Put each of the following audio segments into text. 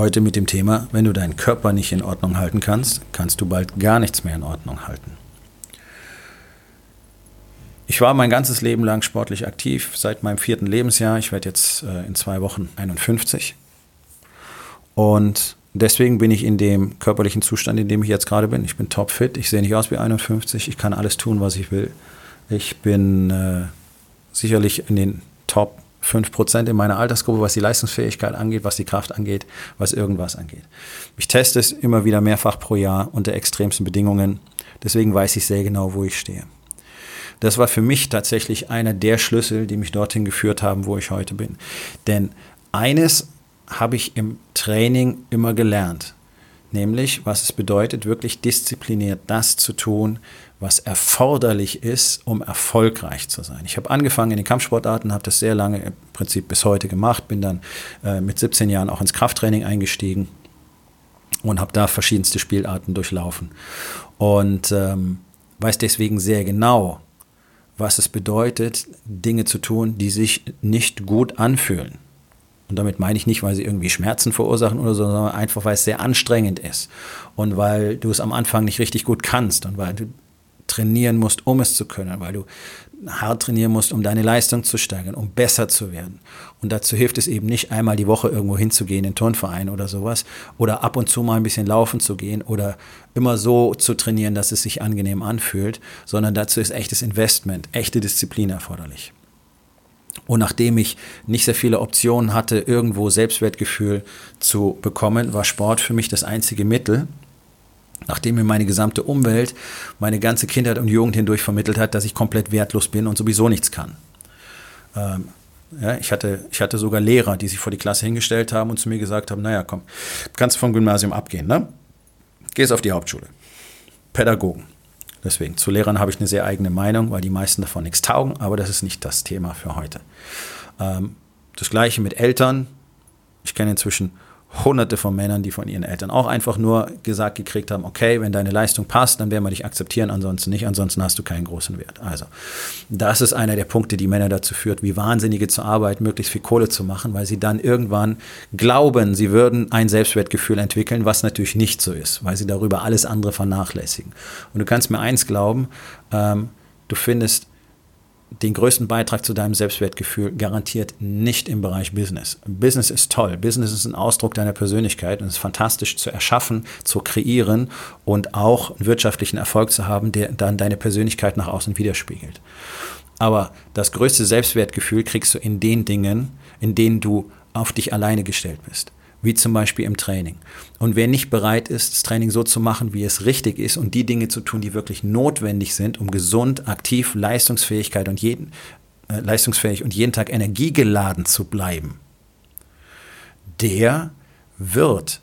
Heute mit dem Thema, wenn du deinen Körper nicht in Ordnung halten kannst, kannst du bald gar nichts mehr in Ordnung halten. Ich war mein ganzes Leben lang sportlich aktiv, seit meinem vierten Lebensjahr. Ich werde jetzt äh, in zwei Wochen 51. Und deswegen bin ich in dem körperlichen Zustand, in dem ich jetzt gerade bin. Ich bin topfit, ich sehe nicht aus wie 51, ich kann alles tun, was ich will. Ich bin äh, sicherlich in den Top 5% in meiner Altersgruppe, was die Leistungsfähigkeit angeht, was die Kraft angeht, was irgendwas angeht. Ich teste es immer wieder mehrfach pro Jahr unter extremsten Bedingungen. Deswegen weiß ich sehr genau, wo ich stehe. Das war für mich tatsächlich einer der Schlüssel, die mich dorthin geführt haben, wo ich heute bin. Denn eines habe ich im Training immer gelernt, nämlich was es bedeutet, wirklich diszipliniert das zu tun, was erforderlich ist, um erfolgreich zu sein. Ich habe angefangen in den Kampfsportarten, habe das sehr lange im Prinzip bis heute gemacht, bin dann äh, mit 17 Jahren auch ins Krafttraining eingestiegen und habe da verschiedenste Spielarten durchlaufen und ähm, weiß deswegen sehr genau, was es bedeutet, Dinge zu tun, die sich nicht gut anfühlen. Und damit meine ich nicht, weil sie irgendwie Schmerzen verursachen oder so, sondern einfach, weil es sehr anstrengend ist und weil du es am Anfang nicht richtig gut kannst und weil du trainieren musst, um es zu können, weil du hart trainieren musst, um deine Leistung zu steigern, um besser zu werden. Und dazu hilft es eben nicht, einmal die Woche irgendwo hinzugehen, in den Turnverein oder sowas, oder ab und zu mal ein bisschen laufen zu gehen oder immer so zu trainieren, dass es sich angenehm anfühlt, sondern dazu ist echtes Investment, echte Disziplin erforderlich. Und nachdem ich nicht sehr viele Optionen hatte, irgendwo Selbstwertgefühl zu bekommen, war Sport für mich das einzige Mittel, nachdem mir meine gesamte Umwelt, meine ganze Kindheit und Jugend hindurch vermittelt hat, dass ich komplett wertlos bin und sowieso nichts kann. Ähm, ja, ich, hatte, ich hatte sogar Lehrer, die sich vor die Klasse hingestellt haben und zu mir gesagt haben, naja, komm, kannst du vom Gymnasium abgehen, ne? Gehst auf die Hauptschule. Pädagogen. Deswegen, zu Lehrern habe ich eine sehr eigene Meinung, weil die meisten davon nichts taugen, aber das ist nicht das Thema für heute. Ähm, das gleiche mit Eltern. Ich kenne inzwischen hunderte von Männern, die von ihren Eltern auch einfach nur gesagt gekriegt haben, okay, wenn deine Leistung passt, dann werden wir dich akzeptieren, ansonsten nicht, ansonsten hast du keinen großen Wert. Also, das ist einer der Punkte, die Männer dazu führt, wie Wahnsinnige zu arbeiten, möglichst viel Kohle zu machen, weil sie dann irgendwann glauben, sie würden ein Selbstwertgefühl entwickeln, was natürlich nicht so ist, weil sie darüber alles andere vernachlässigen. Und du kannst mir eins glauben, ähm, du findest den größten Beitrag zu deinem Selbstwertgefühl garantiert nicht im Bereich Business. Business ist toll. Business ist ein Ausdruck deiner Persönlichkeit und ist fantastisch zu erschaffen, zu kreieren und auch einen wirtschaftlichen Erfolg zu haben, der dann deine Persönlichkeit nach außen widerspiegelt. Aber das größte Selbstwertgefühl kriegst du in den Dingen, in denen du auf dich alleine gestellt bist wie zum Beispiel im Training. Und wer nicht bereit ist, das Training so zu machen, wie es richtig ist und die Dinge zu tun, die wirklich notwendig sind, um gesund, aktiv, Leistungsfähigkeit und jeden, äh, leistungsfähig und jeden Tag energiegeladen zu bleiben, der wird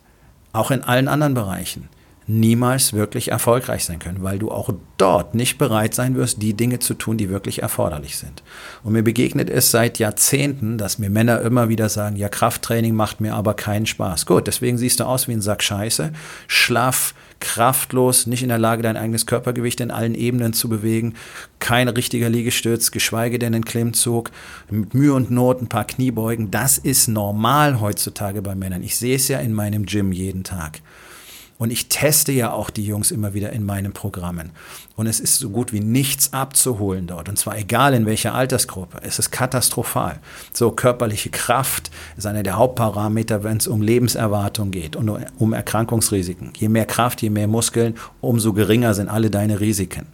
auch in allen anderen Bereichen niemals wirklich erfolgreich sein können, weil du auch dort nicht bereit sein wirst, die Dinge zu tun, die wirklich erforderlich sind. Und mir begegnet es seit Jahrzehnten, dass mir Männer immer wieder sagen, ja, Krafttraining macht mir aber keinen Spaß. Gut, deswegen siehst du aus wie ein Sack Scheiße, schlaff, kraftlos, nicht in der Lage, dein eigenes Körpergewicht in allen Ebenen zu bewegen, kein richtiger Liegestütz, geschweige denn ein Klimmzug, mit Mühe und Not ein paar Kniebeugen. Das ist normal heutzutage bei Männern. Ich sehe es ja in meinem Gym jeden Tag. Und ich teste ja auch die Jungs immer wieder in meinen Programmen. Und es ist so gut wie nichts abzuholen dort. Und zwar egal in welcher Altersgruppe. Es ist katastrophal. So körperliche Kraft ist einer der Hauptparameter, wenn es um Lebenserwartung geht und um Erkrankungsrisiken. Je mehr Kraft, je mehr Muskeln, umso geringer sind alle deine Risiken.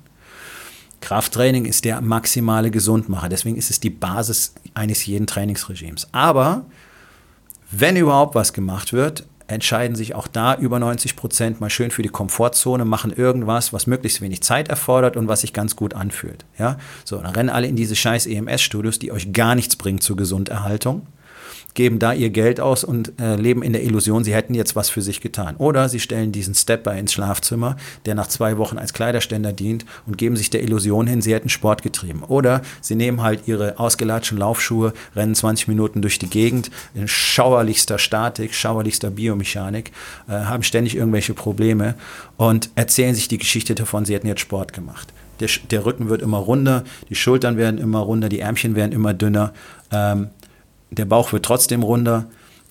Krafttraining ist der maximale Gesundmacher. Deswegen ist es die Basis eines jeden Trainingsregimes. Aber wenn überhaupt was gemacht wird, entscheiden sich auch da über 90 Prozent mal schön für die Komfortzone, machen irgendwas, was möglichst wenig Zeit erfordert und was sich ganz gut anfühlt. Ja? So, dann rennen alle in diese scheiß EMS-Studios, die euch gar nichts bringen zur Gesunderhaltung geben da ihr Geld aus und äh, leben in der Illusion, sie hätten jetzt was für sich getan. Oder sie stellen diesen Stepper ins Schlafzimmer, der nach zwei Wochen als Kleiderständer dient und geben sich der Illusion hin, sie hätten Sport getrieben. Oder sie nehmen halt ihre ausgelatschten Laufschuhe, rennen 20 Minuten durch die Gegend in schauerlichster Statik, schauerlichster Biomechanik, äh, haben ständig irgendwelche Probleme und erzählen sich die Geschichte davon, sie hätten jetzt Sport gemacht. Der, der Rücken wird immer runder, die Schultern werden immer runder, die Ärmchen werden immer dünner. Ähm, der Bauch wird trotzdem runder,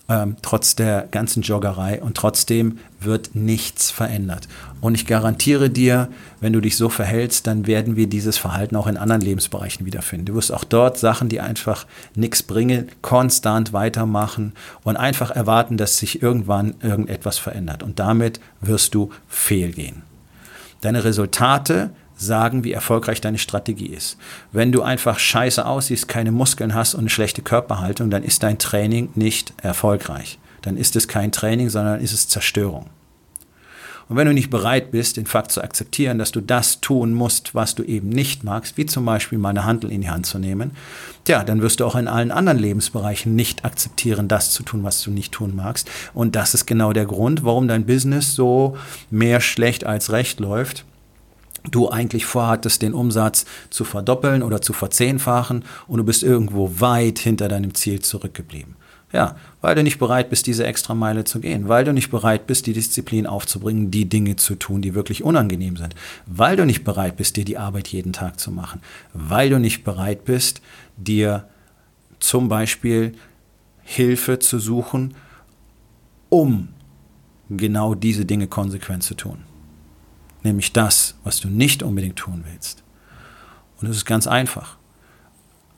ähm, trotz der ganzen Joggerei und trotzdem wird nichts verändert. Und ich garantiere dir, wenn du dich so verhältst, dann werden wir dieses Verhalten auch in anderen Lebensbereichen wiederfinden. Du wirst auch dort Sachen, die einfach nichts bringen, konstant weitermachen und einfach erwarten, dass sich irgendwann irgendetwas verändert. Und damit wirst du fehlgehen. Deine Resultate sagen, wie erfolgreich deine Strategie ist. Wenn du einfach scheiße aussiehst, keine Muskeln hast und eine schlechte Körperhaltung, dann ist dein Training nicht erfolgreich. Dann ist es kein Training, sondern ist es Zerstörung. Und wenn du nicht bereit bist, den Fakt zu akzeptieren, dass du das tun musst, was du eben nicht magst, wie zum Beispiel mal eine Handel in die Hand zu nehmen, tja, dann wirst du auch in allen anderen Lebensbereichen nicht akzeptieren, das zu tun, was du nicht tun magst. Und das ist genau der Grund, warum dein Business so mehr schlecht als recht läuft du eigentlich vorhattest, den Umsatz zu verdoppeln oder zu verzehnfachen und du bist irgendwo weit hinter deinem Ziel zurückgeblieben. Ja, weil du nicht bereit bist, diese extra Meile zu gehen, weil du nicht bereit bist, die Disziplin aufzubringen, die Dinge zu tun, die wirklich unangenehm sind, weil du nicht bereit bist, dir die Arbeit jeden Tag zu machen, weil du nicht bereit bist, dir zum Beispiel Hilfe zu suchen, um genau diese Dinge konsequent zu tun nämlich das, was du nicht unbedingt tun willst. Und es ist ganz einfach.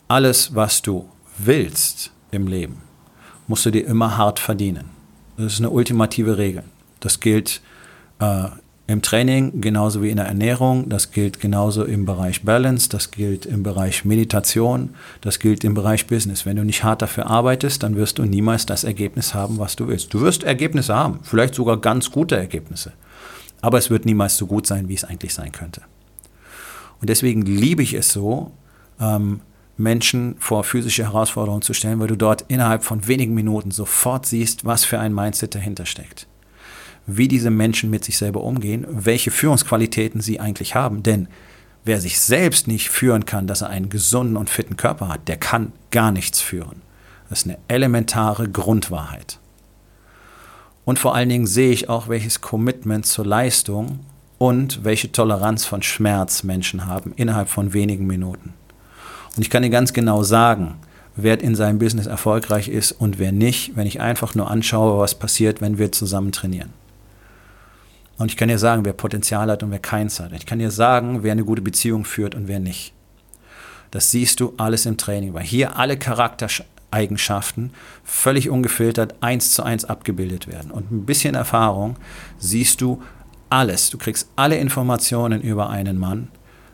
Alles, was du willst im Leben, musst du dir immer hart verdienen. Das ist eine ultimative Regel. Das gilt äh, im Training genauso wie in der Ernährung, das gilt genauso im Bereich Balance, das gilt im Bereich Meditation, das gilt im Bereich Business. Wenn du nicht hart dafür arbeitest, dann wirst du niemals das Ergebnis haben, was du willst. Du wirst Ergebnisse haben, vielleicht sogar ganz gute Ergebnisse aber es wird niemals so gut sein, wie es eigentlich sein könnte. Und deswegen liebe ich es so, ähm, Menschen vor physische Herausforderungen zu stellen, weil du dort innerhalb von wenigen Minuten sofort siehst, was für ein Mindset dahinter steckt. Wie diese Menschen mit sich selber umgehen, welche Führungsqualitäten sie eigentlich haben. Denn wer sich selbst nicht führen kann, dass er einen gesunden und fitten Körper hat, der kann gar nichts führen. Das ist eine elementare Grundwahrheit. Und vor allen Dingen sehe ich auch, welches Commitment zur Leistung und welche Toleranz von Schmerz Menschen haben innerhalb von wenigen Minuten. Und ich kann dir ganz genau sagen, wer in seinem Business erfolgreich ist und wer nicht, wenn ich einfach nur anschaue, was passiert, wenn wir zusammen trainieren. Und ich kann dir sagen, wer Potenzial hat und wer keins hat. Ich kann dir sagen, wer eine gute Beziehung führt und wer nicht. Das siehst du alles im Training, weil hier alle Charakter, Eigenschaften völlig ungefiltert eins zu eins abgebildet werden. Und ein bisschen Erfahrung siehst du alles. Du kriegst alle Informationen über einen Mann,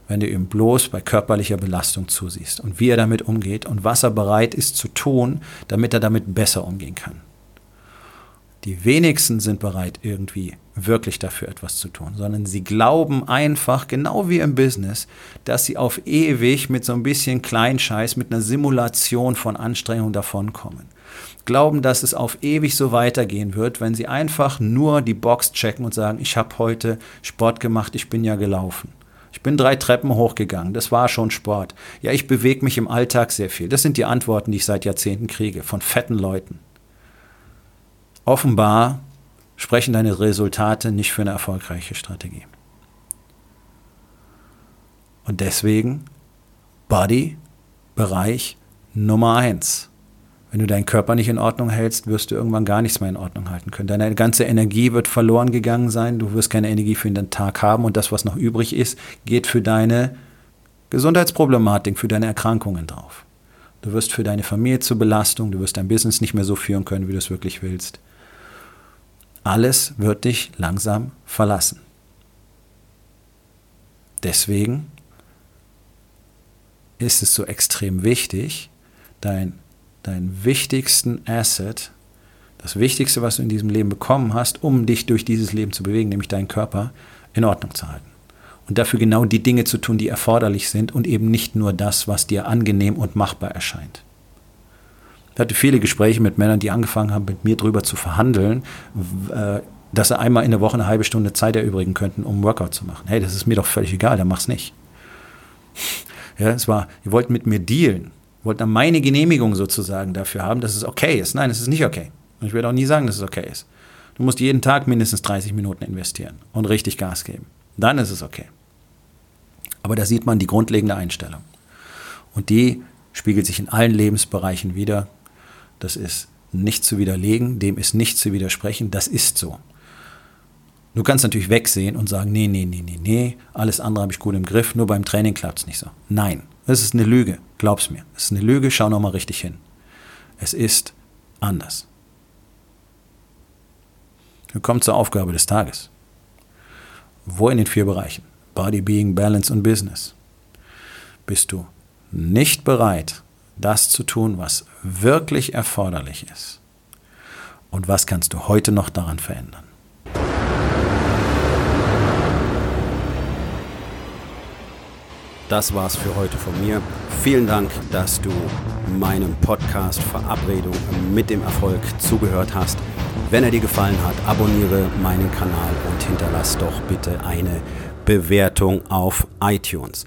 wenn du ihm bloß bei körperlicher Belastung zusiehst und wie er damit umgeht und was er bereit ist zu tun, damit er damit besser umgehen kann. Die wenigsten sind bereit, irgendwie wirklich dafür etwas zu tun, sondern sie glauben einfach, genau wie im Business, dass sie auf ewig mit so ein bisschen Kleinscheiß, mit einer Simulation von Anstrengung davonkommen. Glauben, dass es auf ewig so weitergehen wird, wenn sie einfach nur die Box checken und sagen, ich habe heute Sport gemacht, ich bin ja gelaufen. Ich bin drei Treppen hochgegangen, das war schon Sport. Ja, ich bewege mich im Alltag sehr viel. Das sind die Antworten, die ich seit Jahrzehnten kriege, von fetten Leuten. Offenbar sprechen deine Resultate nicht für eine erfolgreiche Strategie. Und deswegen Body, Bereich Nummer eins. Wenn du deinen Körper nicht in Ordnung hältst, wirst du irgendwann gar nichts mehr in Ordnung halten können. Deine ganze Energie wird verloren gegangen sein, du wirst keine Energie für den Tag haben und das, was noch übrig ist, geht für deine Gesundheitsproblematik, für deine Erkrankungen drauf. Du wirst für deine Familie zur Belastung, du wirst dein Business nicht mehr so führen können, wie du es wirklich willst. Alles wird dich langsam verlassen. Deswegen ist es so extrem wichtig, dein, dein wichtigsten Asset, das Wichtigste, was du in diesem Leben bekommen hast, um dich durch dieses Leben zu bewegen, nämlich deinen Körper, in Ordnung zu halten. Und dafür genau die Dinge zu tun, die erforderlich sind und eben nicht nur das, was dir angenehm und machbar erscheint. Ich hatte viele Gespräche mit Männern, die angefangen haben, mit mir darüber zu verhandeln, äh, dass sie einmal in der Woche eine halbe Stunde Zeit erübrigen könnten, um Workout zu machen. Hey, das ist mir doch völlig egal, dann mach's nicht. Ja, es war, ihr wollt mit mir dealen, wollt dann meine Genehmigung sozusagen dafür haben, dass es okay ist. Nein, es ist nicht okay. Und ich werde auch nie sagen, dass es okay ist. Du musst jeden Tag mindestens 30 Minuten investieren und richtig Gas geben. Dann ist es okay. Aber da sieht man die grundlegende Einstellung. Und die spiegelt sich in allen Lebensbereichen wieder. Das ist nicht zu widerlegen, dem ist nicht zu widersprechen, das ist so. Du kannst natürlich wegsehen und sagen, nee, nee, nee, nee, nee, alles andere habe ich gut im Griff, nur beim Training klappt es nicht so. Nein, es ist eine Lüge, glaub's mir. Es ist eine Lüge, schau nochmal richtig hin. Es ist anders. Wir kommen zur Aufgabe des Tages. Wo in den vier Bereichen, Body, Being, Balance und Business, bist du nicht bereit, das zu tun, was wirklich erforderlich ist? Und was kannst du heute noch daran verändern? Das war's für heute von mir. Vielen Dank, dass du meinem Podcast Verabredung mit dem Erfolg zugehört hast. Wenn er dir gefallen hat, abonniere meinen Kanal und hinterlass doch bitte eine Bewertung auf iTunes.